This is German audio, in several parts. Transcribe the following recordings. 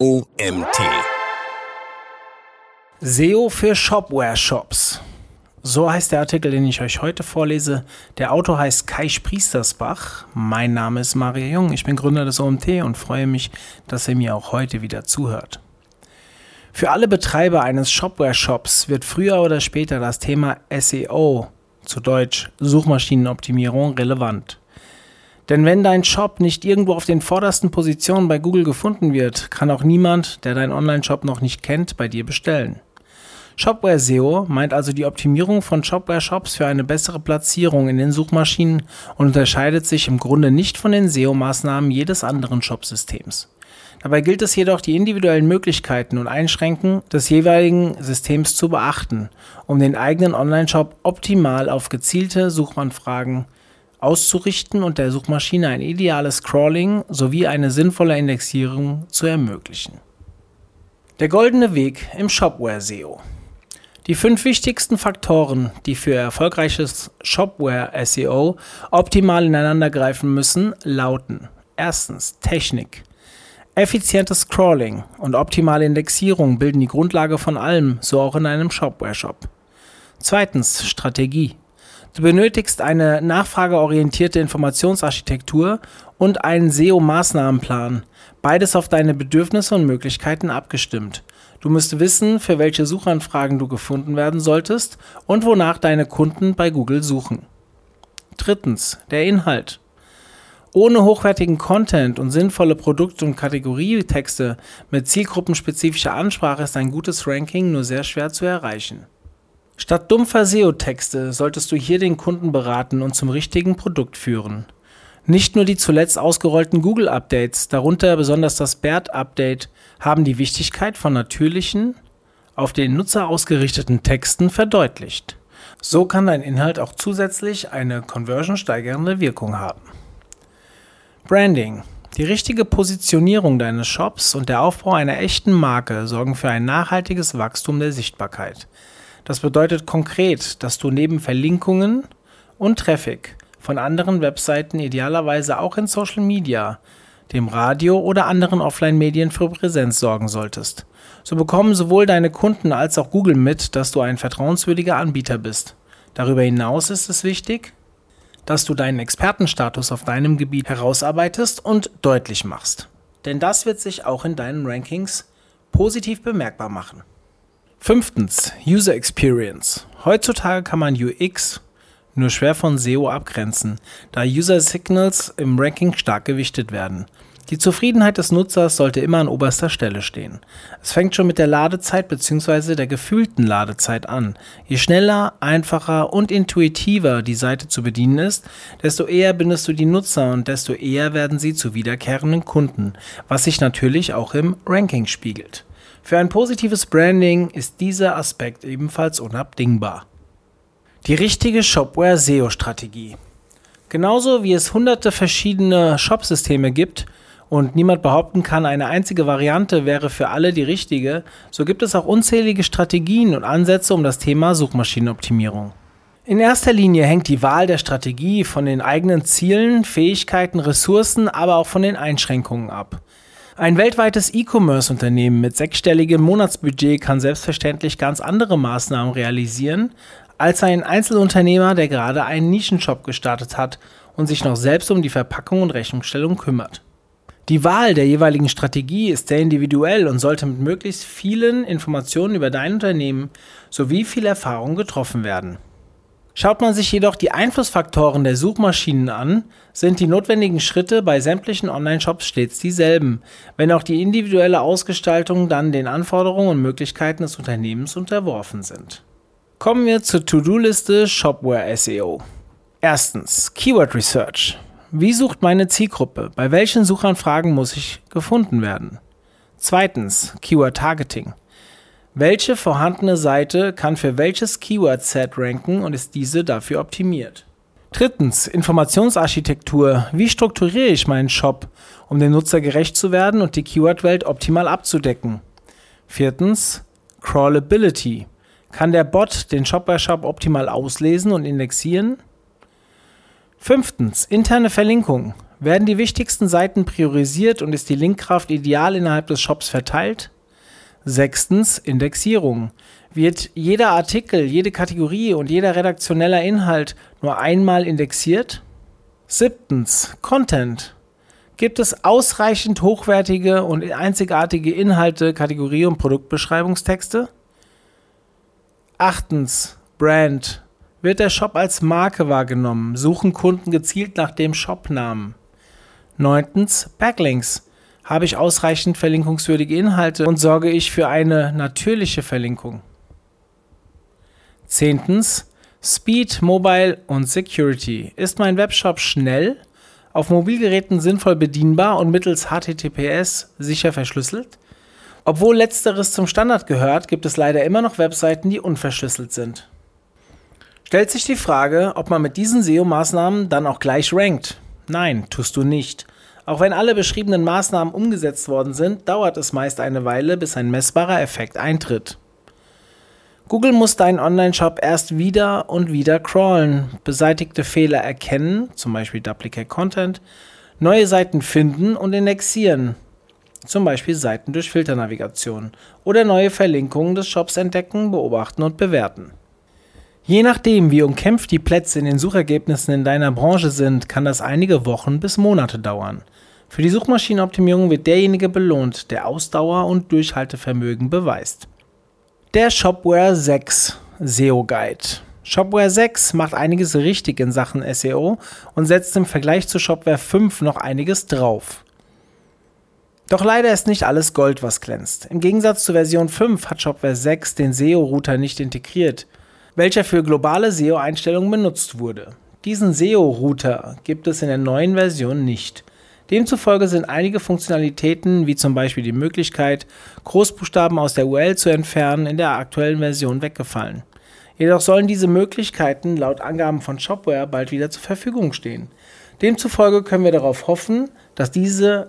OMT. SEO für Shopware-Shops. So heißt der Artikel, den ich euch heute vorlese. Der Autor heißt Kai Spriestersbach. Mein Name ist Mario Jung. Ich bin Gründer des OMT und freue mich, dass ihr mir auch heute wieder zuhört. Für alle Betreiber eines Shopware-Shops wird früher oder später das Thema SEO, zu Deutsch Suchmaschinenoptimierung, relevant. Denn wenn dein Shop nicht irgendwo auf den vordersten Positionen bei Google gefunden wird, kann auch niemand, der deinen Online-Shop noch nicht kennt, bei dir bestellen. Shopware SEO meint also die Optimierung von Shopware-Shops für eine bessere Platzierung in den Suchmaschinen und unterscheidet sich im Grunde nicht von den SEO-Maßnahmen jedes anderen Shopsystems. Dabei gilt es jedoch, die individuellen Möglichkeiten und Einschränkungen des jeweiligen Systems zu beachten, um den eigenen Online-Shop optimal auf gezielte Suchanfragen auszurichten und der Suchmaschine ein ideales Crawling sowie eine sinnvolle Indexierung zu ermöglichen. Der goldene Weg im Shopware SEO. Die fünf wichtigsten Faktoren, die für erfolgreiches Shopware SEO optimal ineinandergreifen müssen, lauten: Erstens Technik. Effizientes Crawling und optimale Indexierung bilden die Grundlage von allem, so auch in einem Shopware-Shop. Zweitens Strategie. Du benötigst eine nachfrageorientierte Informationsarchitektur und einen SEO-Maßnahmenplan, beides auf deine Bedürfnisse und Möglichkeiten abgestimmt. Du musst wissen, für welche Suchanfragen du gefunden werden solltest und wonach deine Kunden bei Google suchen. Drittens, der Inhalt. Ohne hochwertigen Content und sinnvolle Produkt- und Kategorietexte mit zielgruppenspezifischer Ansprache ist ein gutes Ranking nur sehr schwer zu erreichen. Statt dumpfer SEO-Texte solltest du hier den Kunden beraten und zum richtigen Produkt führen. Nicht nur die zuletzt ausgerollten Google-Updates, darunter besonders das BERT-Update, haben die Wichtigkeit von natürlichen, auf den Nutzer ausgerichteten Texten verdeutlicht. So kann dein Inhalt auch zusätzlich eine conversion-steigernde Wirkung haben. Branding. Die richtige Positionierung deines Shops und der Aufbau einer echten Marke sorgen für ein nachhaltiges Wachstum der Sichtbarkeit. Das bedeutet konkret, dass du neben Verlinkungen und Traffic von anderen Webseiten idealerweise auch in Social Media, dem Radio oder anderen Offline-Medien für Präsenz sorgen solltest. So bekommen sowohl deine Kunden als auch Google mit, dass du ein vertrauenswürdiger Anbieter bist. Darüber hinaus ist es wichtig, dass du deinen Expertenstatus auf deinem Gebiet herausarbeitest und deutlich machst. Denn das wird sich auch in deinen Rankings positiv bemerkbar machen. Fünftens, User Experience. Heutzutage kann man UX nur schwer von SEO abgrenzen, da User Signals im Ranking stark gewichtet werden. Die Zufriedenheit des Nutzers sollte immer an oberster Stelle stehen. Es fängt schon mit der Ladezeit bzw. der gefühlten Ladezeit an. Je schneller, einfacher und intuitiver die Seite zu bedienen ist, desto eher bindest du die Nutzer und desto eher werden sie zu wiederkehrenden Kunden, was sich natürlich auch im Ranking spiegelt. Für ein positives Branding ist dieser Aspekt ebenfalls unabdingbar. Die richtige Shopware-SEO-Strategie. Genauso wie es hunderte verschiedene Shopsysteme gibt und niemand behaupten kann, eine einzige Variante wäre für alle die richtige, so gibt es auch unzählige Strategien und Ansätze um das Thema Suchmaschinenoptimierung. In erster Linie hängt die Wahl der Strategie von den eigenen Zielen, Fähigkeiten, Ressourcen, aber auch von den Einschränkungen ab. Ein weltweites E-Commerce-Unternehmen mit sechsstelligem Monatsbudget kann selbstverständlich ganz andere Maßnahmen realisieren als ein Einzelunternehmer, der gerade einen Nischenshop gestartet hat und sich noch selbst um die Verpackung und Rechnungsstellung kümmert. Die Wahl der jeweiligen Strategie ist sehr individuell und sollte mit möglichst vielen Informationen über dein Unternehmen sowie viel Erfahrung getroffen werden. Schaut man sich jedoch die Einflussfaktoren der Suchmaschinen an, sind die notwendigen Schritte bei sämtlichen Online-Shops stets dieselben, wenn auch die individuelle Ausgestaltung dann den Anforderungen und Möglichkeiten des Unternehmens unterworfen sind. Kommen wir zur To-Do-Liste Shopware SEO. Erstens Keyword Research. Wie sucht meine Zielgruppe? Bei welchen Suchanfragen muss ich gefunden werden? Zweitens Keyword Targeting. Welche vorhandene Seite kann für welches Keyword-Set ranken und ist diese dafür optimiert? Drittens, Informationsarchitektur. Wie strukturiere ich meinen Shop, um dem Nutzer gerecht zu werden und die Keyword-Welt optimal abzudecken? Viertens, Crawlability. Kann der Bot den Shop-by-Shop optimal auslesen und indexieren? Fünftens, interne Verlinkung. Werden die wichtigsten Seiten priorisiert und ist die Linkkraft ideal innerhalb des Shops verteilt? Sechstens Indexierung. Wird jeder Artikel, jede Kategorie und jeder redaktioneller Inhalt nur einmal indexiert? Siebtens Content. Gibt es ausreichend hochwertige und einzigartige Inhalte, Kategorie- und Produktbeschreibungstexte? Achtens Brand. Wird der Shop als Marke wahrgenommen? Suchen Kunden gezielt nach dem Shopnamen? Neuntens Backlinks. Habe ich ausreichend verlinkungswürdige Inhalte und sorge ich für eine natürliche Verlinkung? Zehntens Speed, Mobile und Security. Ist mein Webshop schnell, auf Mobilgeräten sinnvoll bedienbar und mittels HTTPS sicher verschlüsselt? Obwohl letzteres zum Standard gehört, gibt es leider immer noch Webseiten, die unverschlüsselt sind. Stellt sich die Frage, ob man mit diesen SEO-Maßnahmen dann auch gleich rankt. Nein, tust du nicht. Auch wenn alle beschriebenen Maßnahmen umgesetzt worden sind, dauert es meist eine Weile, bis ein messbarer Effekt eintritt. Google muss deinen Online-Shop erst wieder und wieder crawlen, beseitigte Fehler erkennen, zum Beispiel Duplicate Content, neue Seiten finden und indexieren, zum Beispiel Seiten durch Filternavigation, oder neue Verlinkungen des Shops entdecken, beobachten und bewerten. Je nachdem, wie umkämpft die Plätze in den Suchergebnissen in deiner Branche sind, kann das einige Wochen bis Monate dauern. Für die Suchmaschinenoptimierung wird derjenige belohnt, der Ausdauer und Durchhaltevermögen beweist. Der Shopware 6 SEO Guide. Shopware 6 macht einiges richtig in Sachen SEO und setzt im Vergleich zu Shopware 5 noch einiges drauf. Doch leider ist nicht alles Gold, was glänzt. Im Gegensatz zu Version 5 hat Shopware 6 den SEO-Router nicht integriert, welcher für globale SEO-Einstellungen benutzt wurde. Diesen SEO-Router gibt es in der neuen Version nicht. Demzufolge sind einige Funktionalitäten, wie zum Beispiel die Möglichkeit, Großbuchstaben aus der URL zu entfernen, in der aktuellen Version weggefallen. Jedoch sollen diese Möglichkeiten laut Angaben von Shopware bald wieder zur Verfügung stehen. Demzufolge können wir darauf hoffen, dass diese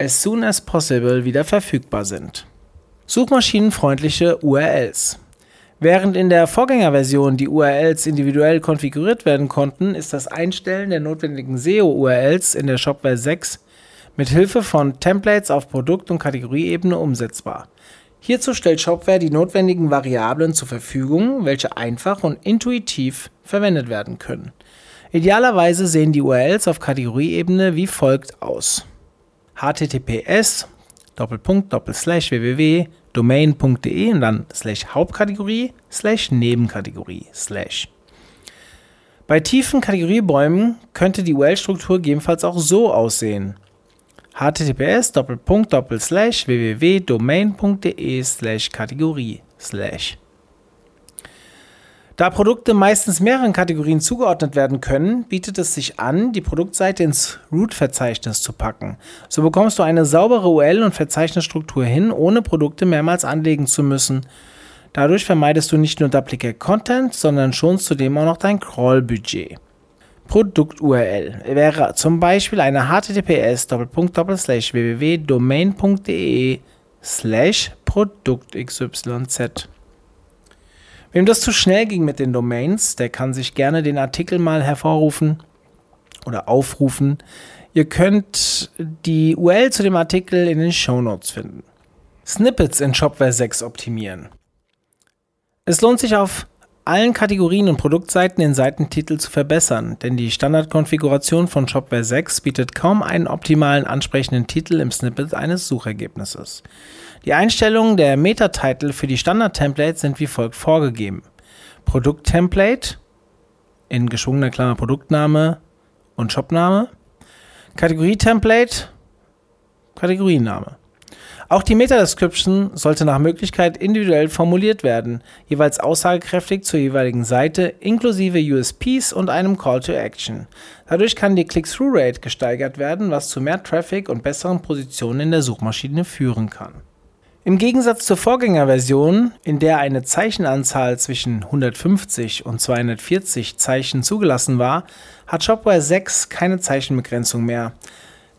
as soon as possible wieder verfügbar sind. Suchmaschinenfreundliche URLs. Während in der Vorgängerversion die URLs individuell konfiguriert werden konnten, ist das Einstellen der notwendigen SEO-URLs in der Shopware 6 mit Hilfe von Templates auf Produkt- und Kategorieebene umsetzbar. Hierzu stellt Shopware die notwendigen Variablen zur Verfügung, welche einfach und intuitiv verwendet werden können. Idealerweise sehen die URLs auf Kategorieebene wie folgt aus: https www domain.de und dann slash Hauptkategorie slash Nebenkategorie slash. Bei tiefen Kategoriebäumen könnte die URL-Struktur gegebenenfalls auch so aussehen. https www.domain.de slash Kategorie slash da Produkte meistens mehreren Kategorien zugeordnet werden können, bietet es sich an, die Produktseite ins Root-Verzeichnis zu packen. So bekommst du eine saubere URL- und Verzeichnisstruktur hin, ohne Produkte mehrmals anlegen zu müssen. Dadurch vermeidest du nicht nur Duplicate Content, sondern schonst zudem auch noch dein Crawl-Budget. Produkt-URL wäre zum Beispiel eine https www.domain.de slash Produkt XYZ. Wem das zu schnell ging mit den Domains, der kann sich gerne den Artikel mal hervorrufen oder aufrufen. Ihr könnt die URL zu dem Artikel in den Show Notes finden. Snippets in Shopware 6 optimieren. Es lohnt sich auf allen Kategorien und Produktseiten den Seitentitel zu verbessern, denn die Standardkonfiguration von Shopware 6 bietet kaum einen optimalen ansprechenden Titel im Snippet eines Suchergebnisses. Die Einstellungen der Meta-Titel für die Standard-Templates sind wie folgt vorgegeben. Produkt-Template in geschwungener Klammer Produktname und Shopname. Kategorie-Template, Kategorienname. Auch die Meta-Description sollte nach Möglichkeit individuell formuliert werden, jeweils aussagekräftig zur jeweiligen Seite, inklusive USPs und einem Call to Action. Dadurch kann die Click-Through-Rate gesteigert werden, was zu mehr Traffic und besseren Positionen in der Suchmaschine führen kann. Im Gegensatz zur Vorgängerversion, in der eine Zeichenanzahl zwischen 150 und 240 Zeichen zugelassen war, hat Shopware 6 keine Zeichenbegrenzung mehr.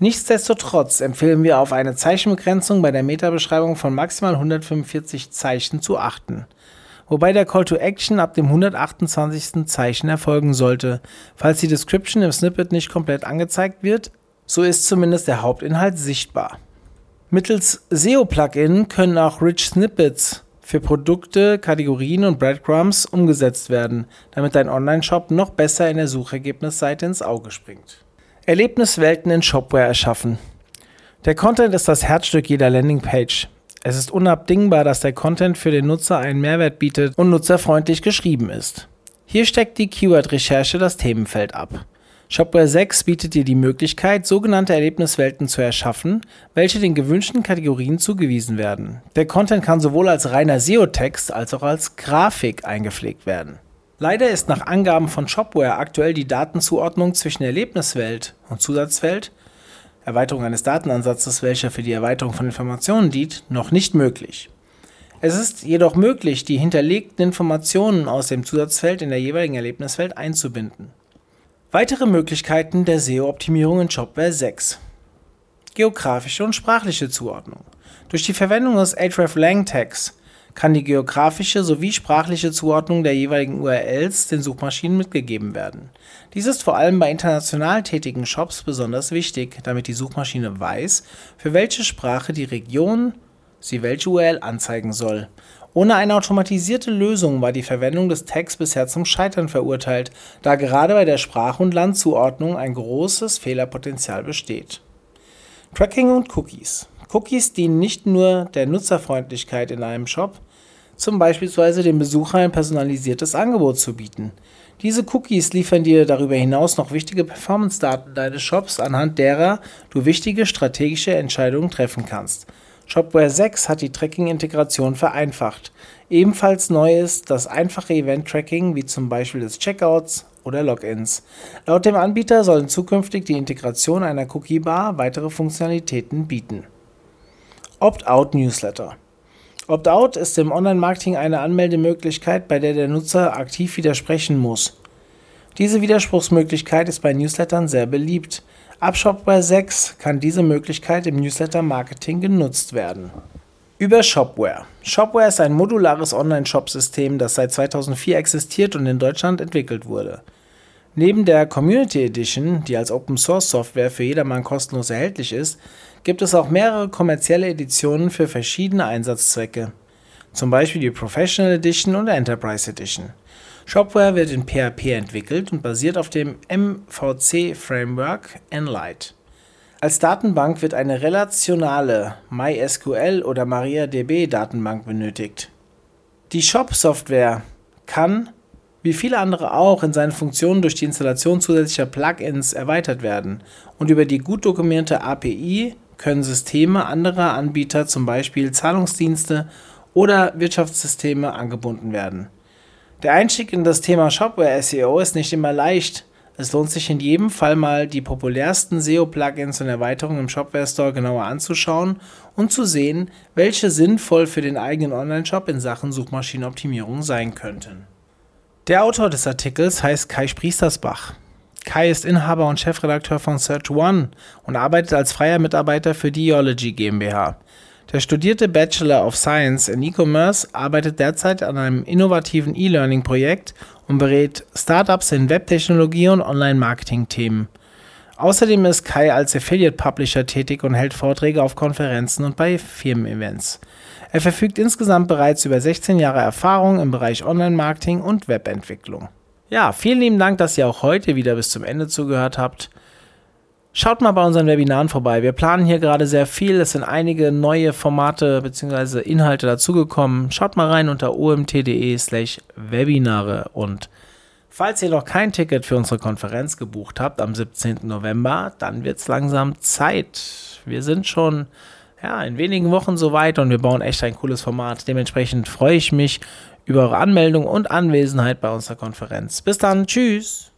Nichtsdestotrotz empfehlen wir auf eine Zeichenbegrenzung bei der Metabeschreibung von maximal 145 Zeichen zu achten. Wobei der Call to Action ab dem 128. Zeichen erfolgen sollte. Falls die Description im Snippet nicht komplett angezeigt wird, So ist zumindest der Hauptinhalt sichtbar. Mittels SEO-Plugin können auch Rich Snippets für Produkte, Kategorien und Breadcrumbs umgesetzt werden, damit dein Online-Shop noch besser in der Suchergebnisseite ins Auge springt. Erlebniswelten in Shopware erschaffen. Der Content ist das Herzstück jeder Landingpage. Es ist unabdingbar, dass der Content für den Nutzer einen Mehrwert bietet und nutzerfreundlich geschrieben ist. Hier steckt die Keyword-Recherche das Themenfeld ab. Shopware 6 bietet dir die Möglichkeit, sogenannte Erlebniswelten zu erschaffen, welche den gewünschten Kategorien zugewiesen werden. Der Content kann sowohl als reiner SEO-Text als auch als Grafik eingepflegt werden. Leider ist nach Angaben von Shopware aktuell die Datenzuordnung zwischen Erlebniswelt und Zusatzwelt, Erweiterung eines Datenansatzes, welcher für die Erweiterung von Informationen dient, noch nicht möglich. Es ist jedoch möglich, die hinterlegten Informationen aus dem Zusatzfeld in der jeweiligen Erlebniswelt einzubinden. Weitere Möglichkeiten der SEO-Optimierung in Shopware 6. Geografische und sprachliche Zuordnung. Durch die Verwendung des hreflang-Tags kann die geografische sowie sprachliche Zuordnung der jeweiligen URLs den Suchmaschinen mitgegeben werden. Dies ist vor allem bei international tätigen Shops besonders wichtig, damit die Suchmaschine weiß, für welche Sprache die Region sie welche URL anzeigen soll ohne eine automatisierte Lösung war die Verwendung des Tags bisher zum Scheitern verurteilt, da gerade bei der Sprach- und Landzuordnung ein großes Fehlerpotenzial besteht. Tracking und Cookies. Cookies dienen nicht nur der Nutzerfreundlichkeit in einem Shop, zum beispielsweise dem Besucher ein personalisiertes Angebot zu bieten. Diese Cookies liefern dir darüber hinaus noch wichtige Performance-Daten deines Shops, anhand derer du wichtige strategische Entscheidungen treffen kannst. Shopware 6 hat die Tracking-Integration vereinfacht. Ebenfalls neu ist das einfache Event-Tracking, wie zum Beispiel des Checkouts oder Logins. Laut dem Anbieter sollen zukünftig die Integration einer Cookie-Bar weitere Funktionalitäten bieten. Opt-out-Newsletter Opt-out ist im Online-Marketing eine Anmeldemöglichkeit, bei der der Nutzer aktiv widersprechen muss. Diese Widerspruchsmöglichkeit ist bei Newslettern sehr beliebt. Ab Shopware 6 kann diese Möglichkeit im Newsletter-Marketing genutzt werden. Über Shopware. Shopware ist ein modulares Online-Shop-System, das seit 2004 existiert und in Deutschland entwickelt wurde. Neben der Community Edition, die als Open-Source-Software für jedermann kostenlos erhältlich ist, gibt es auch mehrere kommerzielle Editionen für verschiedene Einsatzzwecke. Zum Beispiel die Professional Edition und Enterprise Edition. Shopware wird in PHP entwickelt und basiert auf dem MVC-Framework Enlight. Als Datenbank wird eine relationale MySQL oder MariaDB-Datenbank benötigt. Die Shop-Software kann, wie viele andere auch, in seinen Funktionen durch die Installation zusätzlicher Plugins erweitert werden und über die gut dokumentierte API können Systeme anderer Anbieter, zum Beispiel Zahlungsdienste oder Wirtschaftssysteme, angebunden werden. Der Einstieg in das Thema Shopware SEO ist nicht immer leicht. Es lohnt sich in jedem Fall mal die populärsten SEO-Plugins und Erweiterungen im Shopware Store genauer anzuschauen und zu sehen, welche sinnvoll für den eigenen Online-Shop in Sachen Suchmaschinenoptimierung sein könnten. Der Autor des Artikels heißt Kai Spriestersbach. Kai ist Inhaber und Chefredakteur von Search One und arbeitet als freier Mitarbeiter für die Eology GmbH. Der studierte Bachelor of Science in E-Commerce arbeitet derzeit an einem innovativen E-Learning-Projekt und berät Startups in Webtechnologie und Online-Marketing-Themen. Außerdem ist Kai als Affiliate-Publisher tätig und hält Vorträge auf Konferenzen und bei Firmen-Events. Er verfügt insgesamt bereits über 16 Jahre Erfahrung im Bereich Online-Marketing und Webentwicklung. Ja, vielen lieben Dank, dass ihr auch heute wieder bis zum Ende zugehört habt. Schaut mal bei unseren Webinaren vorbei. Wir planen hier gerade sehr viel. Es sind einige neue Formate bzw. Inhalte dazugekommen. Schaut mal rein unter omt.de/slash Webinare. Und falls ihr noch kein Ticket für unsere Konferenz gebucht habt am 17. November, dann wird es langsam Zeit. Wir sind schon ja, in wenigen Wochen soweit und wir bauen echt ein cooles Format. Dementsprechend freue ich mich über eure Anmeldung und Anwesenheit bei unserer Konferenz. Bis dann, tschüss.